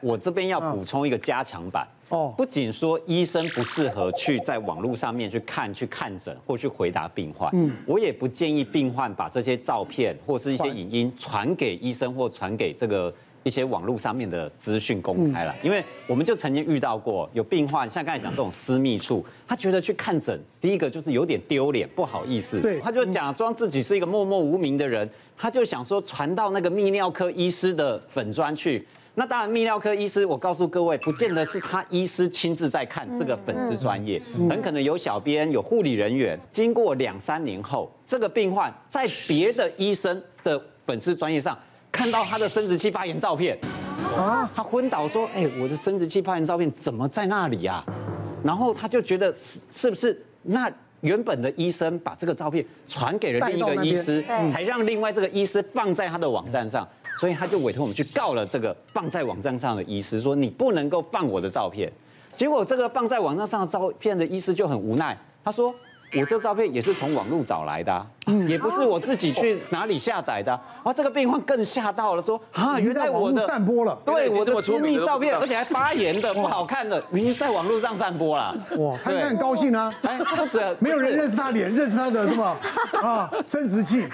我这边要补充一个加强版哦，不仅说医生不适合去在网络上面去看、去看诊或去回答病患，嗯，我也不建议病患把这些照片或是一些影音传给医生或传给这个。一些网络上面的资讯公开了，因为我们就曾经遇到过有病患，像刚才讲这种私密处，他觉得去看诊，第一个就是有点丢脸，不好意思，对，他就假装自己是一个默默无名的人，他就想说传到那个泌尿科医师的粉砖去。那当然，泌尿科医师，我告诉各位，不见得是他医师亲自在看这个粉丝专业，很可能有小编、有护理人员，经过两三年后，这个病患在别的医生的粉丝专业上。看到他的生殖器发炎照片，啊，他昏倒说：“哎，我的生殖器发炎照片怎么在那里啊？”然后他就觉得是是不是那原本的医生把这个照片传给了另一个医师，才让另外这个医师放在他的网站上，所以他就委托我们去告了这个放在网站上的医师，说你不能够放我的照片。结果这个放在网站上的照片的医师就很无奈，他说。我这照片也是从网络找来的，也不是我自己去哪里下载的。啊，这个病患更吓到了，说啊，原来我的散播了，对，我的私密照片，而且还发炎的，不好看的，明明在网络上散播了。哇，他应该很高兴啊，哎，不止，没有人认识他脸，认识他的什么 啊，生殖器。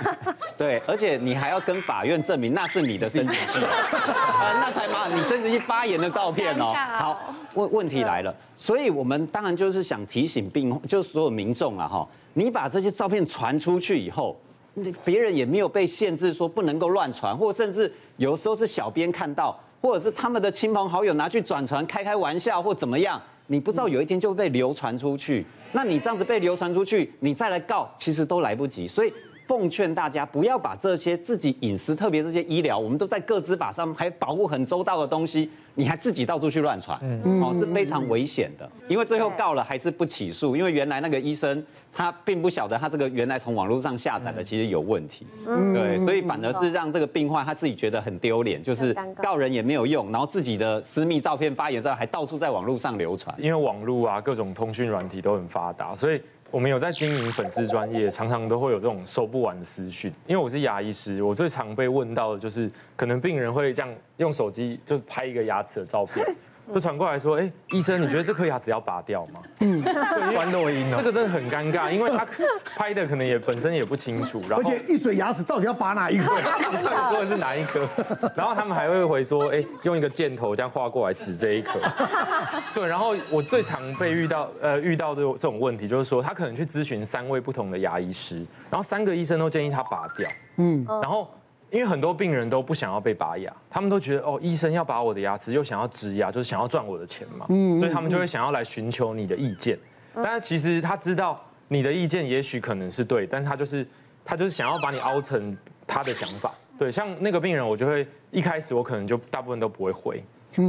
对，而且你还要跟法院证明那是你的生殖器，那才把你生殖器发炎的照片哦。好，问问题来了，所以我们当然就是想提醒病，就是所有民众啊。哈，你把这些照片传出去以后，你别人也没有被限制说不能够乱传，或甚至有时候是小编看到，或者是他们的亲朋好友拿去转传，开开玩笑或怎么样，你不知道有一天就会被流传出去。那你这样子被流传出去，你再来告，其实都来不及。所以奉劝大家不要把这些自己隐私，特别这些医疗，我们都在个资法上还保护很周到的东西。你还自己到处去乱传，哦，是非常危险的。因为最后告了还是不起诉，因为原来那个医生他并不晓得他这个原来从网络上下载的其实有问题，对，所以反而是让这个病患他自己觉得很丢脸，就是告人也没有用，然后自己的私密照片发言之后还到处在网络上流传。因为网络啊，各种通讯软体都很发达，所以我们有在经营粉丝专业，常常都会有这种收不完的私讯。因为我是牙医师，我最常被问到的就是，可能病人会这样用手机就拍一个牙齿的照片。就传过来说，哎，医生，你觉得这颗牙齿要拔掉吗？嗯，关录音哦。这个真的很尴尬，因为他 拍的可能也本身也不清楚，然后而且一嘴牙齿到底要拔哪一颗？说的是哪一颗？然后他们还会回说，哎，用一个箭头这样画过来指这一颗。对，然后我最常被遇到呃遇到的这种问题，就是说他可能去咨询三位不同的牙医师，然后三个医生都建议他拔掉。嗯，然后。因为很多病人都不想要被拔牙，他们都觉得哦，医生要拔我的牙齿，又想要植牙，就是想要赚我的钱嘛，所以他们就会想要来寻求你的意见。但是其实他知道你的意见也许可能是对，但是他就是他就是想要把你凹成他的想法。对，像那个病人，我就会一开始我可能就大部分都不会回，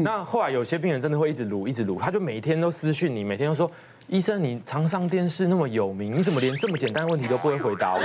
那后来有些病人真的会一直撸，一直撸，他就每天都私讯你，每天都说。医生，你常上电视那么有名，你怎么连这么简单的问题都不会回答我？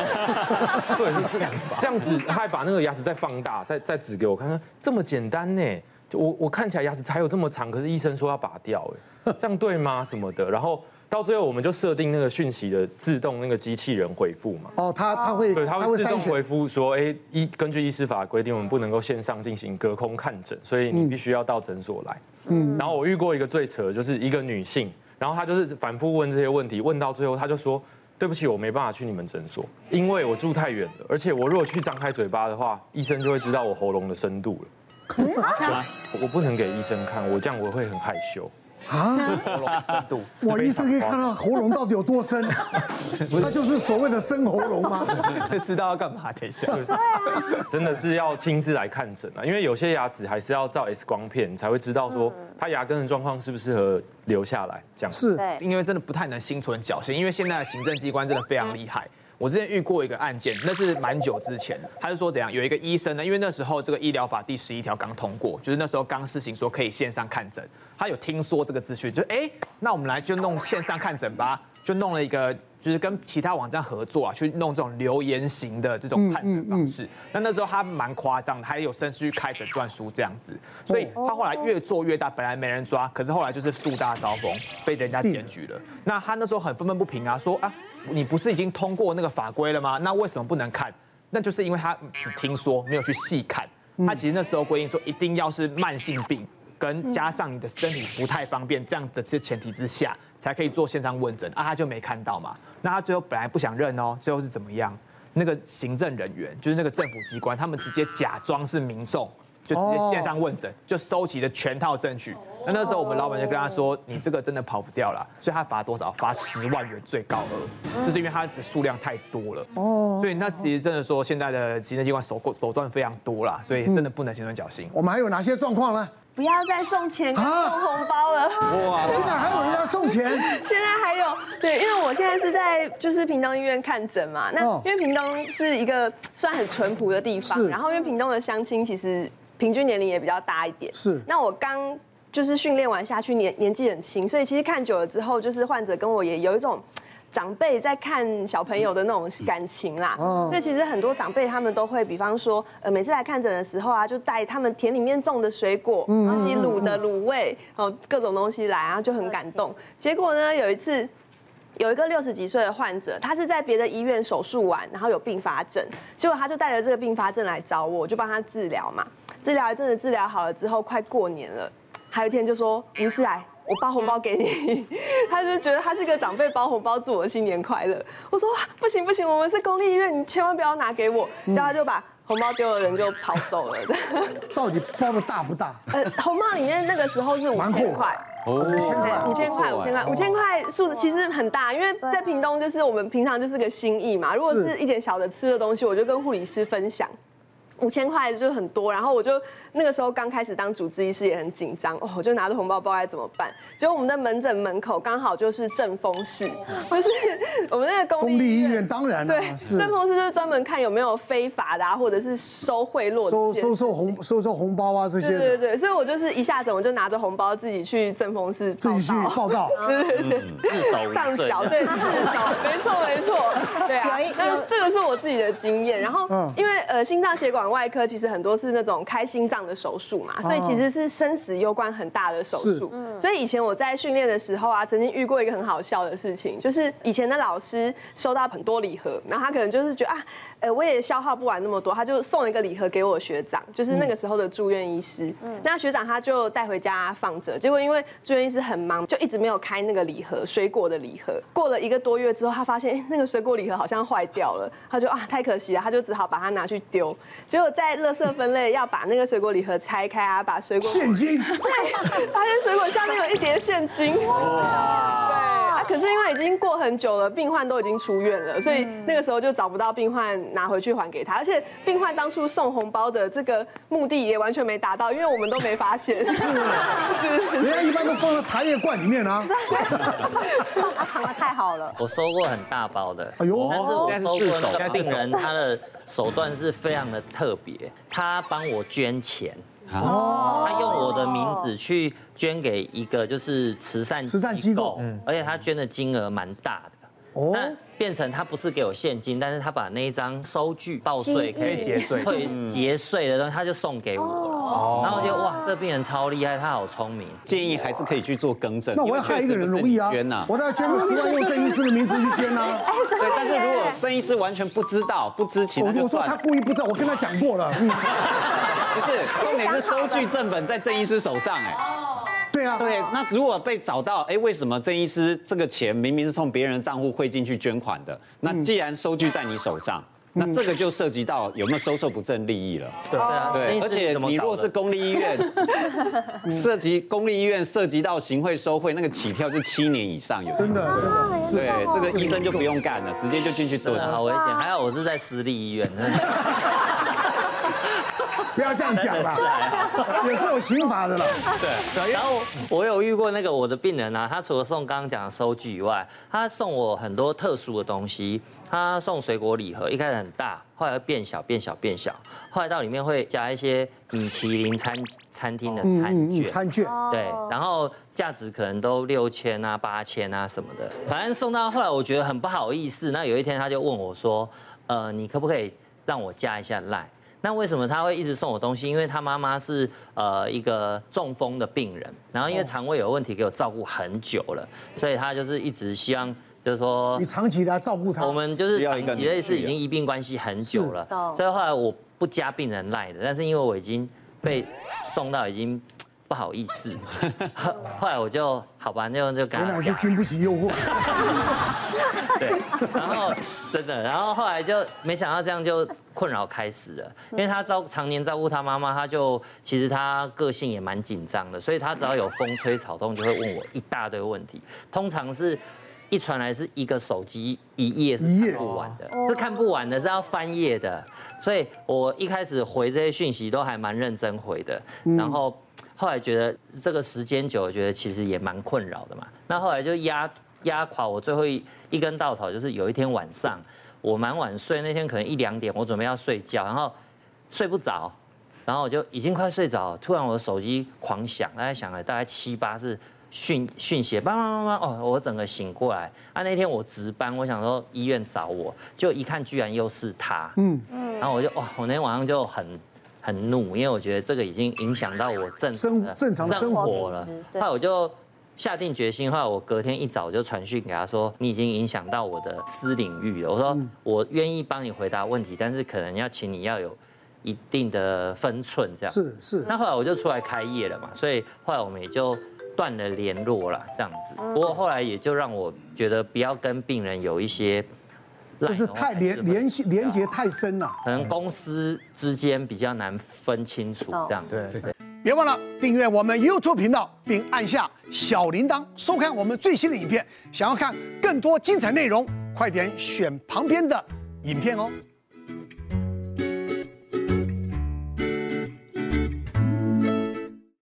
对，是这样，这样子，他还把那个牙齿再放大，再再指给我看看，这么简单呢？就我我看起来牙齿才有这么长，可是医生说要拔掉，哎，这样对吗？什么的？然后到最后我们就设定那个讯息的自动那个机器人回复嘛。哦，他他会对，他会自动回复说，哎，医根据医师法规定，我们不能够线上进行隔空看诊，所以你必须要到诊所来。嗯，然后我遇过一个最扯的，就是一个女性。然后他就是反复问这些问题，问到最后他就说：“对不起，我没办法去你们诊所，因为我住太远了，而且我如果去张开嘴巴的话，医生就会知道我喉咙的深度了。我不能给医生看，我这样我会很害羞。”啊，喉咙深度，我医生可以看到喉咙到底有多深，那就是所谓的深喉咙吗？知道要干嘛？等一下，真的是要亲自来看诊啊，因为有些牙齿还是要照 X 光片才会知道说它牙根的状况适不适合留下来。这样是，因为真的不太能心存侥幸，因为现在的行政机关真的非常厉害。我之前遇过一个案件，那是蛮久之前的。他是说怎样？有一个医生呢，因为那时候这个医疗法第十一条刚通过，就是那时候刚施行说可以线上看诊。他有听说这个资讯，就哎，那我们来就弄线上看诊吧，就弄了一个，就是跟其他网站合作啊，去弄这种留言型的这种判诊方式。那那时候他蛮夸张的，还有甚至去开诊断书这样子。所以他后来越做越大，本来没人抓，可是后来就是树大招风，被人家检举了。那他那时候很愤愤不平啊，说啊。你不是已经通过那个法规了吗？那为什么不能看？那就是因为他只听说，没有去细看。他其实那时候规定说，一定要是慢性病跟加上你的身体不太方便这样的这前提之下，才可以做线上问诊啊，他就没看到嘛。那他最后本来不想认哦，最后是怎么样？那个行政人员就是那个政府机关，他们直接假装是民众，就直接线上问诊，就收集了全套证据。那那时候我们老板就跟他说：“你这个真的跑不掉了。”所以他罚多少？罚十万元最高额，就是因为他的数量太多了。哦。所以那其实真的说，现在的行政机关手手段非常多啦，所以真的不能心存侥幸。我们还有哪些状况呢？不要再送钱跟送红包了。哇！现在还有人要送钱？现在还有，对，因为我现在是在就是屏东医院看诊嘛。那因为屏东是一个算很淳朴的地方，然后因为屏东的乡亲其实平均年龄也比较大一点。是。那我刚。就是训练完下去年年纪很轻，所以其实看久了之后，就是患者跟我也有一种长辈在看小朋友的那种感情啦。所以其实很多长辈他们都会，比方说，呃，每次来看诊的时候啊，就带他们田里面种的水果，然后自己卤的卤味，哦，各种东西来，然后就很感动。结果呢，有一次有一个六十几岁的患者，他是在别的医院手术完，然后有并发症，结果他就带着这个并发症来找我，我就帮他治疗嘛。治疗一阵子，治疗好了之后，快过年了。还有一天就说于是来，我包红包给你，他就觉得他是个长辈包红包祝我新年快乐。我说不行不行，我们是公立医院，你千万不要拿给我。然后他就把红包丢了，人就跑走了。到底包的大不大？呃，红包里面那个时候是五千块，五千块，五千块，五千块，五千块数字其实很大，因为在屏东就是我们平常就是个心意嘛。如果是一点小的吃的东西，我就跟护理师分享。五千块就很多，然后我就那个时候刚开始当主治医师也很紧张哦，我就拿着红包包该怎么办？结果我们的门诊门口刚好就是正风室，不是我们那个公立，公立医院，当然对，正风室就是专门看有没有非法的啊，或者是收贿赂、收收收红收收红包啊这些。对对对，所以我就是一下子我就拿着红包自己去正风室自己去报道，对对对，上缴对，至少，没错没错，对啊，那这个是我自己的经验，然后因为呃心脏血管。外科其实很多是那种开心脏的手术嘛，所以其实是生死攸关很大的手术。所以以前我在训练的时候啊，曾经遇过一个很好笑的事情，就是以前的老师收到很多礼盒，然后他可能就是觉得啊，呃，我也消耗不完那么多，他就送一个礼盒给我学长，就是那个时候的住院医师。那学长他就带回家放着，结果因为住院医师很忙，就一直没有开那个礼盒，水果的礼盒。过了一个多月之后，他发现那个水果礼盒好像坏掉了，他就啊太可惜了，他就只好把它拿去丢。结果在垃圾分类要把那个水果礼盒拆开啊，把水果现金对，发现水果下面有一叠现金。哇！可是因为已经过很久了，病患都已经出院了，所以那个时候就找不到病患拿回去还给他，而且病患当初送红包的这个目的也完全没达到，因为我们都没发现。是，人家一般都放在茶叶罐里面啊。他藏的太好了。我收过很大包的，哎呦，但是我收过那个病人他的。手段是非常的特别，他帮我捐钱，哦，他用我的名字去捐给一个就是慈善慈善机构，嗯，而且他捐的金额蛮大的，哦，那变成他不是给我现金，但是他把那一张收据报税可以节税，会节税的东西他就送给我了，哦，然后我觉得哇，这病人超厉害，他好聪明，建议还是可以去做更正。那我要害一个人容易啊，捐呐，我都要捐个 十万，用郑医师的名字去捐 呐，对，但是如果郑医师完全不知道、不知情，我就说他故意不知道，我跟他讲过了，不是，重点是收据正本在郑医师手上，哎。对啊，对，那如果被找到，哎，为什么郑医师这个钱明明是从别人的账户汇进去捐款的？那既然收据在你手上，那这个就涉及到有没有收受不正利益了。对啊，对，而且你若是公立医院，涉及公立医院涉及到行贿收贿，那个起跳是七年以上有。真的，对，这个医生就不用干了，直接就进去蹲。好危险，还好我是在私立医院。不要这样讲了，也是有刑法的了。对，然后我有遇过那个我的病人啊，他除了送刚刚讲的收据以外，他送我很多特殊的东西。他送水果礼盒，一开始很大，后来会变小、变小、变小，后来到里面会加一些米其林餐餐厅的餐券。餐券。对，然后价值可能都六千啊、八千啊什么的。反正送到后来，我觉得很不好意思。那有一天他就问我说：“呃，你可不可以让我加一下赖？”那为什么他会一直送我东西？因为他妈妈是呃一个中风的病人，然后因为肠胃有问题，给我照顾很久了，所以他就是一直希望就是说你长期的照顾他。我们就是长期类似已经医病关系很久了，所以后来我不加病人赖的，但是因为我已经被送到已经。不不好意思。后来我就好吧，就就跟他讲。原来是经不起诱惑。对，然后真的，然后后来就没想到这样就困扰开始了，因为他照常年照顾他妈妈，他就其实他个性也蛮紧张的，所以他只要有风吹草动就会问我一大堆问题，通常是一传来是一个手机一页是看不完的，是看不完的，是要翻页的，所以我一开始回这些讯息都还蛮认真回的，然后后来觉得这个时间久，我觉得其实也蛮困扰的嘛，那后来就压。压垮我最后一一根稻草，就是有一天晚上我蛮晚睡，那天可能一两点，我准备要睡觉，然后睡不着，然后我就已经快睡着，突然我的手机狂响，大概响了大概七八次讯讯息，叭叭叭叭，哦，我整个醒过来。啊，那天我值班，我想说医院找我，就一看居然又是他，嗯嗯，然后我就哇，我那天晚上就很很怒，因为我觉得这个已经影响到我正生正常生活了，后来我就。下定决心，后来我隔天一早就传讯给他说：“你已经影响到我的私领域了。”我说：“我愿意帮你回答问题，但是可能要请你要有一定的分寸，这样。”是是。那后来我就出来开业了嘛，所以后来我们也就断了联络了，这样子。不过后来也就让我觉得不要跟病人有一些，就是太联联系连接太深了，可能公司之间比较难分清楚，这样。对对。别忘了订阅我们 YouTube 频道，并按下小铃铛，收看我们最新的影片。想要看更多精彩内容，快点选旁边的影片哦。